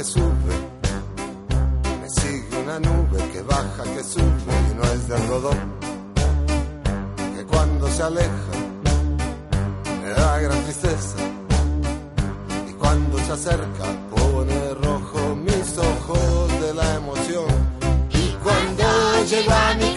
Que sube. Me sigue una nube que baja, que sube y no es de algodón. Que cuando se aleja me da gran tristeza. Y cuando se acerca pone rojo mis ojos de la emoción. Y cuando llego a mi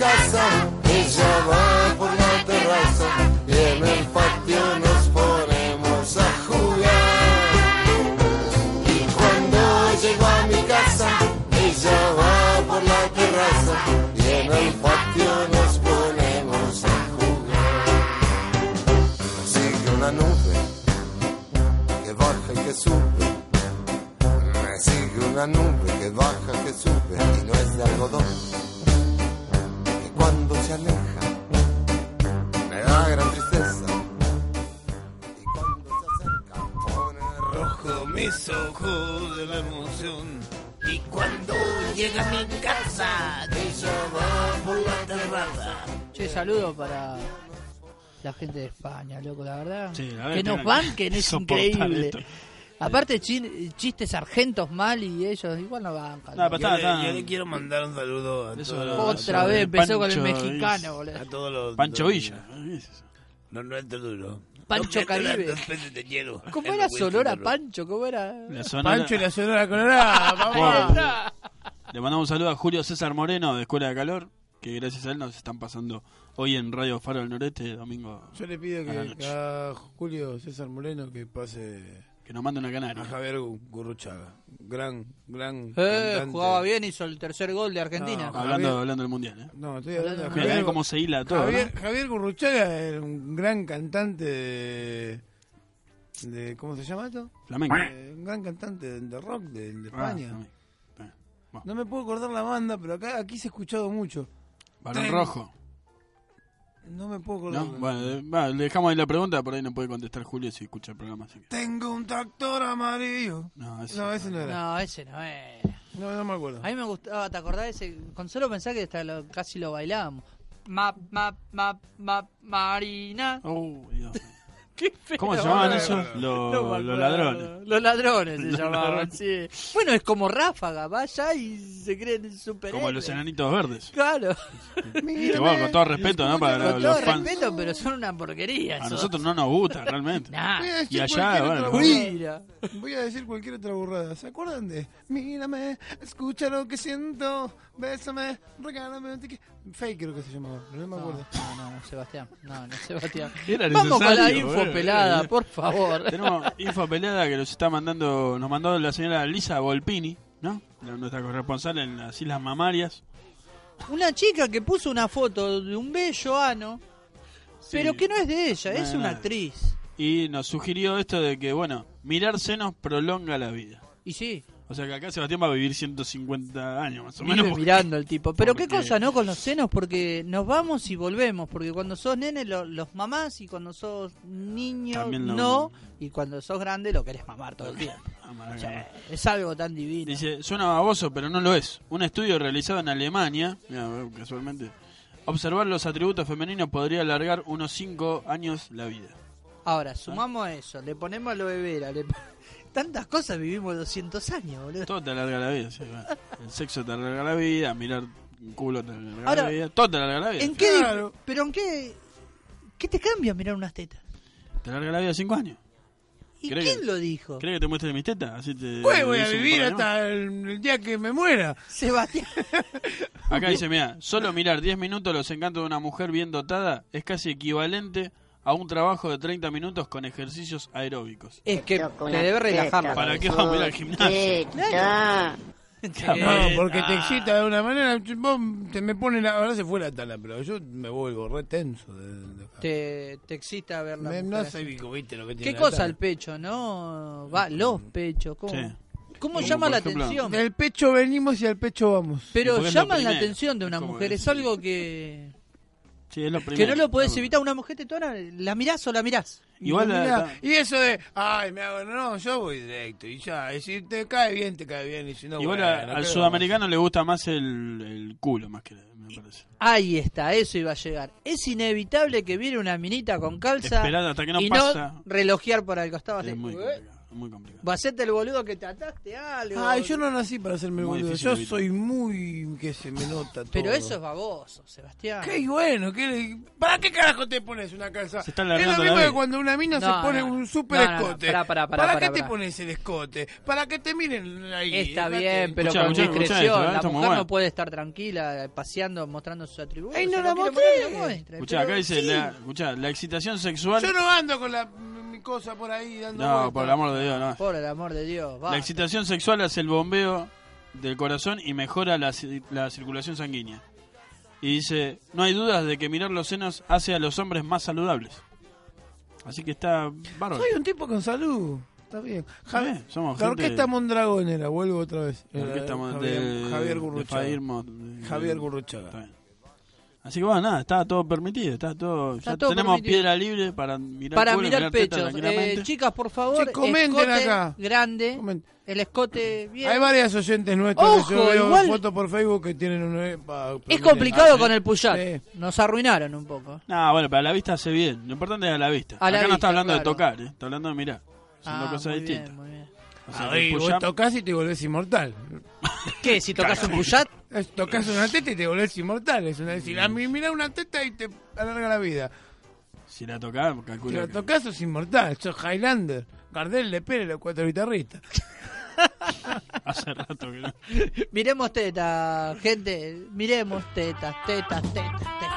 que sube. Me sigue una nube que baja, que sube y no es de algodón. Que cuando se aleja me da gran tristeza. Y cuando se acerca pone rojo mis ojos de la emoción. Y cuando llega a mi casa, ella va por la terraza. Che, saludo para la gente de España, loco, la verdad. Sí, la verdad que que nos banquen que es increíble. esto. Aparte, chin- chistes argentos mal y ellos igual no bancan. No, pero Yo, está- le, está- yo le quiero mandar un saludo a Eso todos lo- los, Otra vez empezó con el Pancho mexicano, Is- boludo. a todos los Pancho Villa. No, no entro duro. Pancho No Caribe. dos peces de hielo. ¿Cómo era Sonora Pancho? ¿Cómo era? La Sonora- Pancho y la Sonora Colorada, papá. Le mandamos un saludo a Julio César Moreno de Escuela de Calor, que gracias a él nos están pasando hoy en Radio Faro del Noreste, domingo, Yo le pido A la que noche. a Julio César Moreno que pase que nos mande una a canaria. Javier Gurruchaga. Gran, gran. Eh, jugaba bien, hizo el tercer gol de Argentina. No, Hablando, Javier- hablando del Mundial, ¿eh? No, estoy hablando de Mirá Javier, cómo se hila todo, Javier, ¿no? Javier Gurruchaga era un gran cantante de, de ¿cómo se llama esto? Flamenco. Eh, un gran cantante de, de rock de, de Ah, España. Bueno, no me puedo acordar la banda, pero acá aquí se ha escuchado mucho. Barón Ten- Rojo. No me puedo acordar. ¿No? Bueno, va, le dejamos ahí la pregunta, por ahí no puede contestar Julio si escucha el programa. Así que... Tengo un tractor amarillo. No, ese, No, ese no era. No, ese no es. No, no me acuerdo. A mí me gustaba, ¿te acordás de ese? Con solo pensar que hasta lo- casi lo bailábamos. Map, map, map, map, Marina. Oh, Dios. ¿Cómo se llamaban no, esos? no, Los, No ladrones. Los ladrones se Los llamaban, ladrones. sí. Bueno, es como Ráfaga, vaya y se creen super Como los enanitos verdes. Claro, Que bueno, con todo respeto, ¿no? Para con los, todo los fans. respeto, pero son una porquería. A esos. nosotros no nos gusta realmente. Nah, Y allá, bueno, mira. Voy a decir cualquier otra burrada. ¿Se acuerdan de Mírame, escucha lo que siento, bésame, regálame un tiqui-". Fake creo que se llamaba, pero no me acuerdo. No, no, no, Sebastián. No, no, Sebastián. Era Vamos con la necesario, info pelada, por favor. Tenemos info pelada que nos está mandando, nos mandó la señora Lisa Volpini, ¿no? Nuestra corresponsal en las Islas Mamarias. Una chica que puso una foto de un bello ano, Sí. pero que no es de ella, es una actriz. Y nos sugirió esto de que, bueno, mirar senos prolonga la vida. Y sí, O sea que acá Sebastián va a vivir 150 años más o vive menos. porque- mirando el tipo. Pero qué cosa, ¿no? Con los senos, porque nos vamos y volvemos. Porque cuando sos nene, lo- los mamás, y cuando sos niño, no. Y cuando sos grande, lo querés mamar todo el tiempo. Ah, O sea, es algo tan divino. Dice, suena baboso, pero no lo es. Un estudio realizado en Alemania, mira, casualmente, observar los atributos femeninos podría alargar unos 5 años la vida. Ahora, sumamos a eso, le ponemos a lo bebera, le pon- tantas cosas vivimos 200 años, boludo. Todo te alarga la vida, sí, bueno. El sexo te alarga la vida, mirar un culo te alarga Ahora, la vida, todo te alarga la vida. ¿En qué? Claro. Pero en qué ¿Qué te cambia mirar unas tetas? Te alarga la vida 5 años. ¿Y ¿Cree quién que- lo dijo? ¿Crees que te muestre mis tetas? Así te, Pues voy a vivir hasta el, el día que me muera. Sebastián. Acá dice, mira, solo mirar 10 minutos los encantos de una mujer bien dotada es casi equivalente a un trabajo de 30 minutos con ejercicios aeróbicos. Es que te debe relajar la ¿Para qué vamos a ir al gimnasio? No, porque te excita de una manera. Vos te me pone la. Ahora se fue la tala, pero yo me vuelvo re tenso. De, de- Te, te excita ver la Me- no sé, viste lo que tiene. ¿Qué la cosa tala. el pecho, no? Va, los pechos, ¿cómo? Sí. ¿Cómo Como llama la ejemplo, atención? Del pecho venimos y al pecho vamos. Pero llaman la atención de una mujer, es algo que Sí, es lo que no lo podés evitar. Una mujer te tona, ¿la mirás o la mirás? Igual y, la- y eso de, ay, me hago, no, yo voy directo y ya, y si te cae bien, te cae bien, y si no, Igual bueno, a- al sudamericano le gusta más el, el culo, más que me parece. Ahí está, eso iba a llegar. Es inevitable que viene una minita con calza Esperar hasta que no y pasa. no relojear por el costado. así, Es muy "Eh". complicado. Muy complicado. Va a hacerte el boludo que te ataste algo. Ay, yo no nací para hacerme el boludo, yo evitar. soy muy, que se me nota todo. Pero eso es baboso, Sebastián. Qué bueno, ¿qué, ¿para qué carajo te pones una calza? Se está es lo mismo que cuando una mina No, se pone no. un super No, no, no, escote. pará, pará, pará, ¿Para pará, qué te pará. pones el escote? Para que te miren ahí. Está bien, pero Escuchá, con escuchá, escuchá discreción. esto, ¿eh? la mujer bueno. no puede estar tranquila, paseando, mostrando sus atributos. Ay, no la mostré. Pero acá dice, la, escuchá, la excitación sexual... Yo no ando con la, cosa por ahí dando No, vueltas. por el amor de Dios, no. Por el amor de Dios, va. La excitación sexual hace el bombeo del corazón y mejora la, la circulación sanguínea. Y dice, no hay dudas de que mirar los senos hace a los hombres más saludables. Así que está bárbaro. Soy un tipo con salud. Está bien. Javier, bien, somos la gente- orquesta Mondragón era, vuelvo otra vez. La orquesta mo- Javier, de, Javier Gurruchaga. Javier Gurruchaga. Así que bueno, nada, está todo permitido, está todo, Está ya todo tenemos permitido. piedra libre para mirar Para culo, mirar pechos. tranquilamente. Eh, chicas, por favor, Sí, comenten escote acá. grande, Comenten. el escote bien. Hay varias oyentes nuestras que yo veo igual- fotos por Facebook que tienen un... eh, Es complicado Ah, con el puyat. Sí. Nos arruinaron un poco. No, bueno, para la vista hace bien. Lo importante es a la vista. A la Acá no vista, está hablando de tocar, ¿eh? está hablando de mirar. Son Ah, dos cosas muy distintas. bien, muy bien. O sea, Ahí el vos tocas y te volvés inmortal. ¿Qué? Si tocas un Es- Tocas una teta y te volvés inmortal. Es una decir, a mí mira una teta y te alarga la vida. si la tocás, Si calcula. la que- tocas sos inmortal. Sos Highlander. Gardel, Le Pérez, los cuatro guitarristas. Hace rato que no. miremos tetas, gente. Miremos tetas, tetas. tetas, tetas.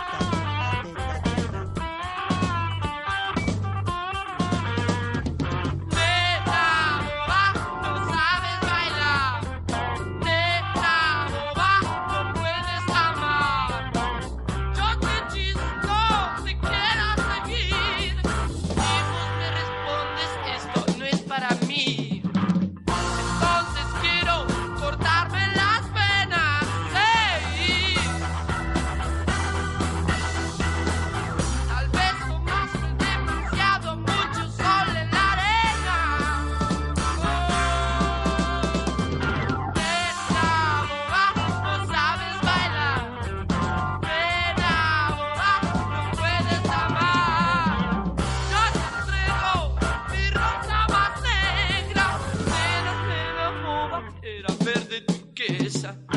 cabeza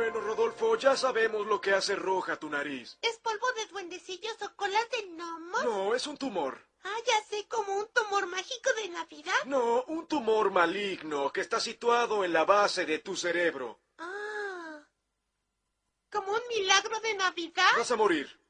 Bueno, Rodolfo, ya sabemos lo que hace roja tu nariz. ¿Es polvo de duendecillos o colas de gnomos? No, es un tumor. Ah, ya sé, como un tumor mágico de Navidad. No, un tumor maligno que está situado en la base de tu cerebro. Ah. ¿Como un milagro de Navidad? Vas a morir.